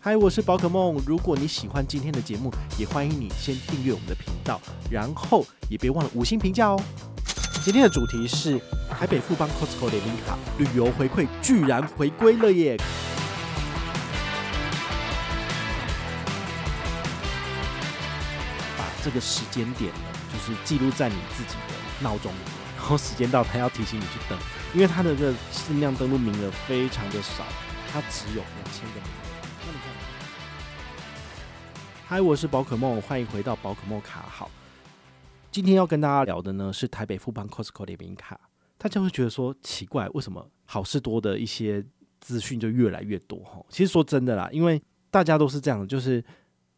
嗨，我是宝可梦。如果你喜欢今天的节目，也欢迎你先订阅我们的频道，然后也别忘了五星评价哦。今天的主题是台北富邦 Costco 联名卡旅游回馈居然回归了耶！把这个时间点呢，就是记录在你自己的闹钟里面，然后时间到，它要提醒你去登，因为它的这个限量登录名额非常的少，它只有两千个名额。嗨，我是宝可梦，欢迎回到宝可梦卡好。今天要跟大家聊的呢是台北富邦 Costco 联名卡。大家会觉得说奇怪，为什么好事多的一些资讯就越来越多？哈，其实说真的啦，因为大家都是这样，就是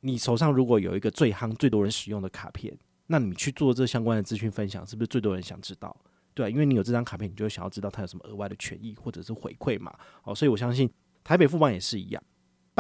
你手上如果有一个最夯、最多人使用的卡片，那你去做这相关的资讯分享，是不是最多人想知道？对啊，因为你有这张卡片，你就想要知道它有什么额外的权益或者是回馈嘛。哦，所以我相信台北富邦也是一样。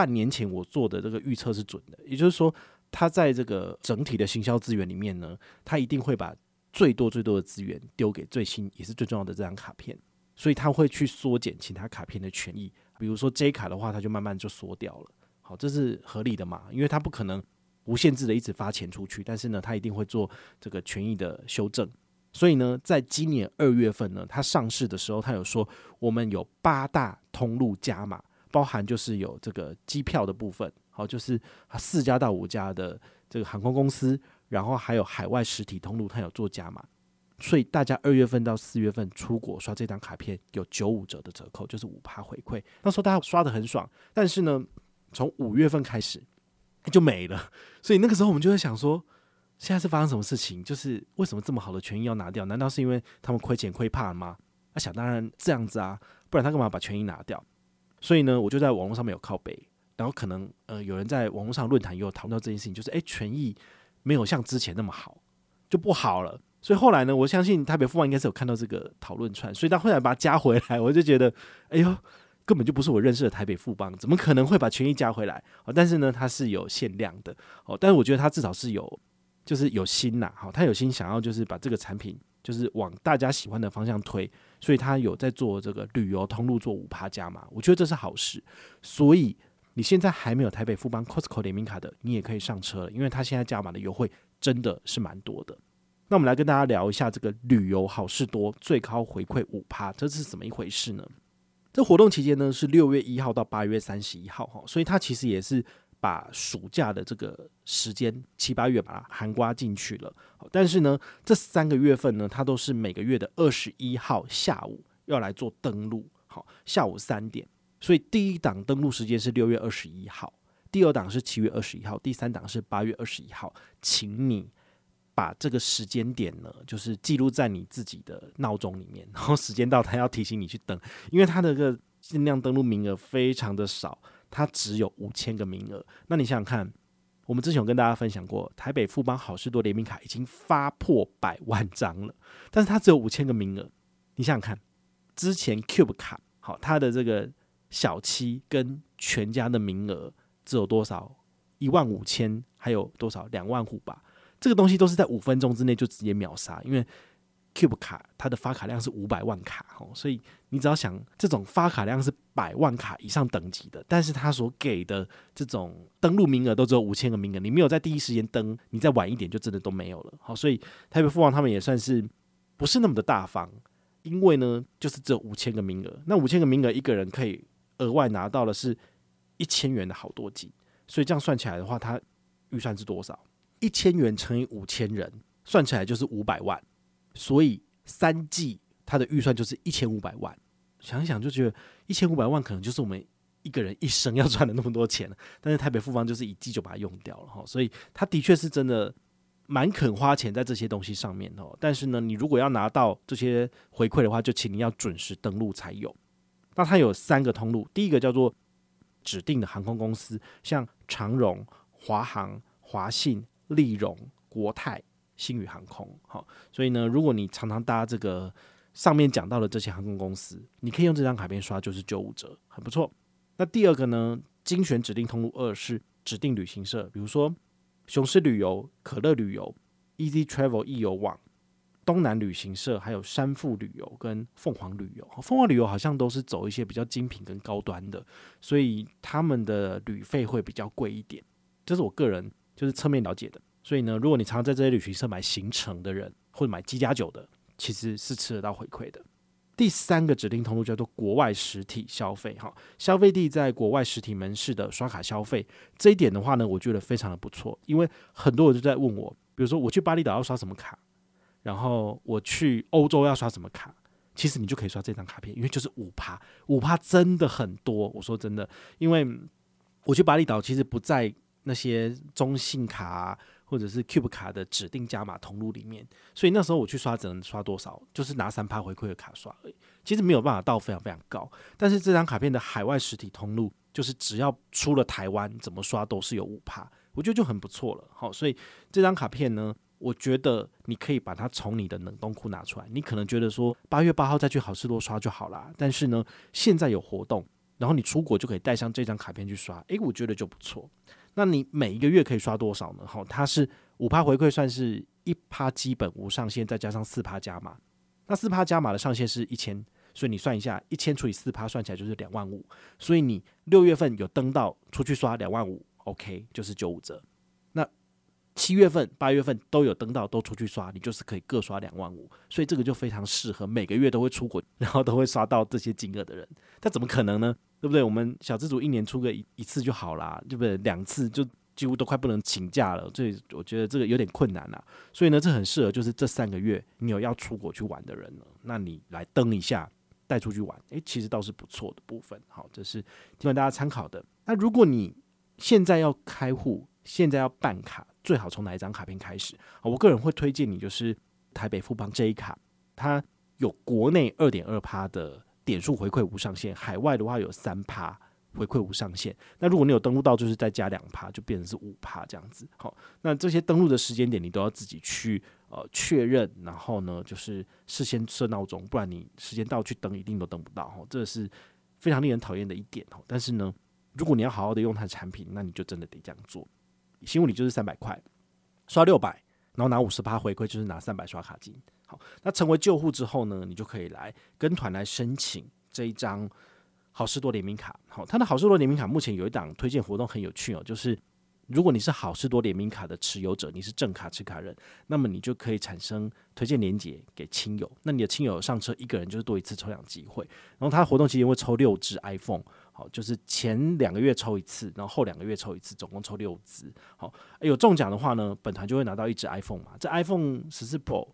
半年前我做的这个预测是准的，也就是说，他在这个整体的行销资源里面呢，他一定会把最多最多的资源丢给最新也是最重要的这张卡片，所以他会去缩减其他卡片的权益，比如说 J 卡的话，他就慢慢就缩掉了。好，这是合理的嘛？因为他不可能无限制的一直发钱出去，但是呢，他一定会做这个权益的修正。所以呢，在今年二月份呢，他上市的时候，他有说我们有八大通路加码。包含就是有这个机票的部分，好，就是四家到五家的这个航空公司，然后还有海外实体通路，它有做加码，所以大家二月份到四月份出国刷这张卡片有九五折的折扣，就是五趴回馈。那时候大家刷得很爽，但是呢，从五月份开始就没了，所以那个时候我们就会想说，现在是发生什么事情？就是为什么这么好的权益要拿掉？难道是因为他们亏钱亏怕了吗？那想当然这样子啊，不然他干嘛把权益拿掉？所以呢，我就在网络上面有靠北，然后可能呃有人在网络上论坛也有讨论到这件事情，就是诶，权益没有像之前那么好，就不好了。所以后来呢，我相信台北富邦应该是有看到这个讨论串，所以他后来把它加回来，我就觉得哎呦，根本就不是我认识的台北富邦，怎么可能会把权益加回来？哦，但是呢，它是有限量的哦，但是我觉得它至少是有，就是有心呐，好，他有心想要就是把这个产品就是往大家喜欢的方向推。所以他有在做这个旅游通路做五趴加码，我觉得这是好事。所以你现在还没有台北富邦 Costco 联名卡的，你也可以上车了，因为他现在加码的优惠真的是蛮多的。那我们来跟大家聊一下这个旅游好事多最高回馈五趴，这是怎么一回事呢？这活动期间呢是六月一号到八月三十一号哈，所以它其实也是。把暑假的这个时间七八月把它含括进去了，但是呢，这三个月份呢，它都是每个月的二十一号下午要来做登录，好，下午三点，所以第一档登录时间是六月二十一号，第二档是七月二十一号，第三档是八月二十一号，请你把这个时间点呢，就是记录在你自己的闹钟里面，然后时间到，它要提醒你去登，因为它的个限量登录名额非常的少。它只有五千个名额，那你想想看，我们之前有跟大家分享过，台北富邦好事多联名卡已经发破百万张了，但是它只有五千个名额。你想想看，之前 Cube 卡好，它的这个小七跟全家的名额只有多少？一万五千，还有多少？两万户吧。这个东西都是在五分钟之内就直接秒杀，因为。Cube 卡它的发卡量是五百万卡哦，所以你只要想这种发卡量是百万卡以上等级的，但是它所给的这种登录名额都只有五千个名额，你没有在第一时间登，你再晚一点就真的都没有了。好，所以台北富邦他们也算是不是那么的大方，因为呢就是只有五千个名额，那五千个名额一个人可以额外拿到的是一千元的好多金，所以这样算起来的话，它预算是多少？一千元乘以五千人，算起来就是五百万。所以三季它的预算就是一千五百万，想一想就觉得一千五百万可能就是我们一个人一生要赚的那么多钱。但是台北富邦就是一季就把它用掉了哈，所以他的确是真的蛮肯花钱在这些东西上面哦。但是呢，你如果要拿到这些回馈的话，就请你要准时登录才有。那它有三个通路，第一个叫做指定的航空公司，像长荣、华航、华信、立荣、国泰。星宇航空，好，所以呢，如果你常常搭这个上面讲到的这些航空公司，你可以用这张卡片刷，就是九五折，很不错。那第二个呢，精选指定通路二是指定旅行社，比如说雄狮旅游、可乐旅游、Easy Travel 易游网、东南旅行社，还有山富旅游跟凤凰旅游。凤凰旅游好像都是走一些比较精品跟高端的，所以他们的旅费会比较贵一点。这是我个人就是侧面了解的。所以呢，如果你常常在这些旅行社买行程的人，或者买机加酒的，其实是吃得到回馈的。第三个指定通路叫做国外实体消费，哈，消费地在国外实体门市的刷卡消费，这一点的话呢，我觉得非常的不错，因为很多人就在问我，比如说我去巴厘岛要刷什么卡，然后我去欧洲要刷什么卡，其实你就可以刷这张卡片，因为就是五趴，五趴真的很多，我说真的，因为我去巴厘岛其实不在那些中信卡。或者是 Cube 卡的指定加码通路里面，所以那时候我去刷只能刷多少，就是拿三趴回馈的卡刷而已。其实没有办法到非常非常高，但是这张卡片的海外实体通路，就是只要出了台湾，怎么刷都是有五趴，我觉得就很不错了。好，所以这张卡片呢，我觉得你可以把它从你的冷冻库拿出来。你可能觉得说八月八号再去好事多刷就好啦，但是呢，现在有活动，然后你出国就可以带上这张卡片去刷，诶，我觉得就不错。那你每一个月可以刷多少呢？好，它是五趴回馈，算是一趴基本无上限，再加上四趴加码。那四趴加码的上限是一千，所以你算一下，一千除以四趴，算起来就是两万五。所以你六月份有登到出去刷两万五，OK，就是九五折。那七月份、八月份都有登到，都出去刷，你就是可以各刷两万五。所以这个就非常适合每个月都会出国，然后都会刷到这些金额的人。但怎么可能呢？对不对？我们小资族一年出个一一次就好啦，对不对？两次就几乎都快不能请假了，所以我觉得这个有点困难啦。所以呢，这很适合就是这三个月你有要出国去玩的人了，那你来登一下，带出去玩，诶，其实倒是不错的部分。好，这是提供大家参考的。那如果你现在要开户，现在要办卡，最好从哪一张卡片开始？我个人会推荐你就是台北富邦 J 卡，它有国内二点二趴的。点数回馈无上限，海外的话有三趴回馈无上限。那如果你有登录到，就是再加两趴，就变成是五趴这样子。好，那这些登录的时间点你都要自己去呃确认，然后呢就是事先设闹钟，不然你时间到去登一定都登不到。哈，这是非常令人讨厌的一点哦。但是呢，如果你要好好的用它的产品，那你就真的得这样做。新物礼就是三百块，刷六百，然后拿五十趴回馈，就是拿三百刷卡金。好，那成为旧户之后呢，你就可以来跟团来申请这一张好事多联名卡。好，他的好事多联名卡目前有一档推荐活动很有趣哦，就是如果你是好事多联名卡的持有者，你是正卡持卡人，那么你就可以产生推荐连接给亲友。那你的亲友上车一个人就是多一次抽奖机会。然后它活动期间会抽六支 iPhone，好，就是前两个月抽一次，然后后两个月抽一次，总共抽六支。好，有中奖的话呢，本团就会拿到一支 iPhone 嘛。这 iPhone 十四 Pro。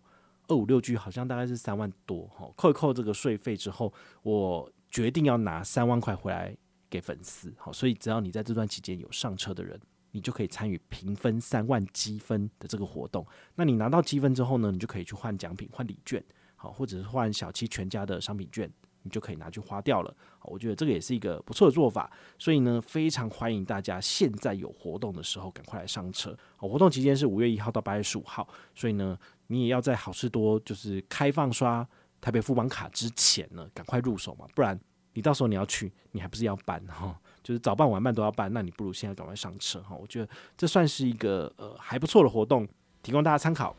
二五六 G 好像大概是三万多哈，扣一扣这个税费之后，我决定要拿三万块回来给粉丝，好，所以只要你在这段期间有上车的人，你就可以参与平分三万积分的这个活动。那你拿到积分之后呢，你就可以去换奖品、换礼券，好，或者是换小七全家的商品券，你就可以拿去花掉了。我觉得这个也是一个不错的做法，所以呢，非常欢迎大家现在有活动的时候赶快来上车。好，活动期间是五月一号到八月十五号，所以呢。你也要在好事多就是开放刷台北富邦卡之前呢，赶快入手嘛，不然你到时候你要去，你还不是要办哈？就是早办晚办都要办，那你不如现在赶快上车哈。我觉得这算是一个呃还不错的活动，提供大家参考。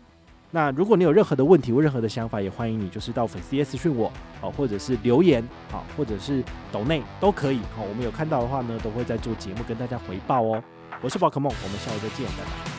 那如果你有任何的问题或任何的想法，也欢迎你就是到粉丝页私讯我哦，或者是留言好，或者是抖内都可以好，我们有看到的话呢，都会在做节目跟大家回报哦。我是宝可梦，我们下回再见，拜拜。